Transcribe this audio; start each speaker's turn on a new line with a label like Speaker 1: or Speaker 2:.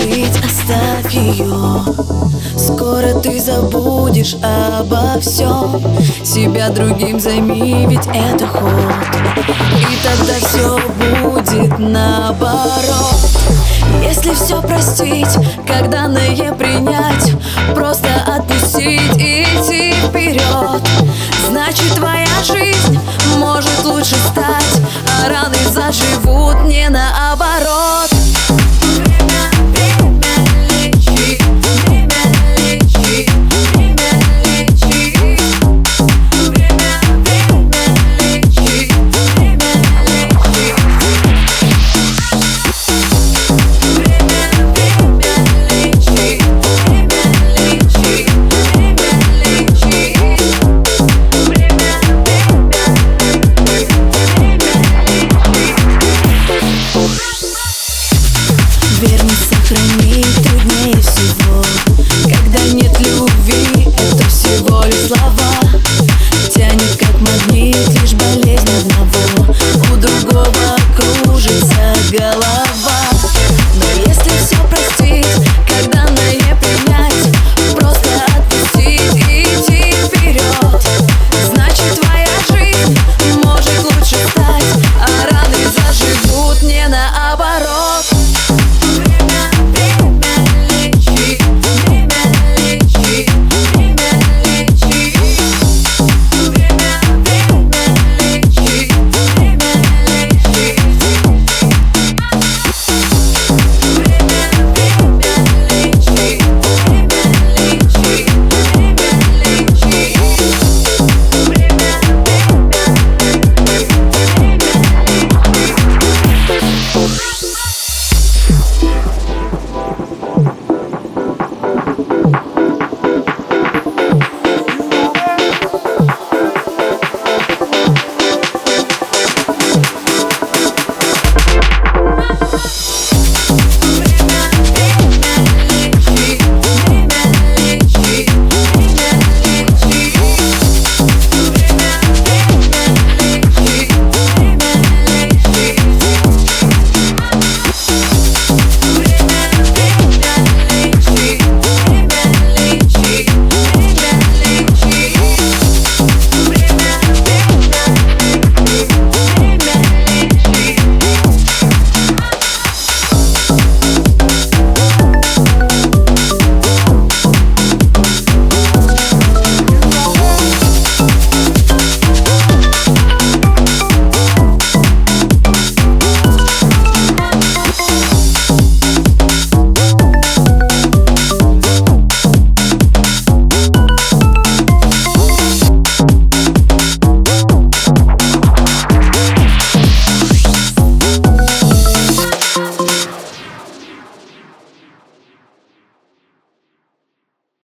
Speaker 1: скрыть, оставь ее Скоро ты забудешь обо всем Себя другим займи, ведь это ход. И тогда все будет наоборот. Если все простить, как данное принять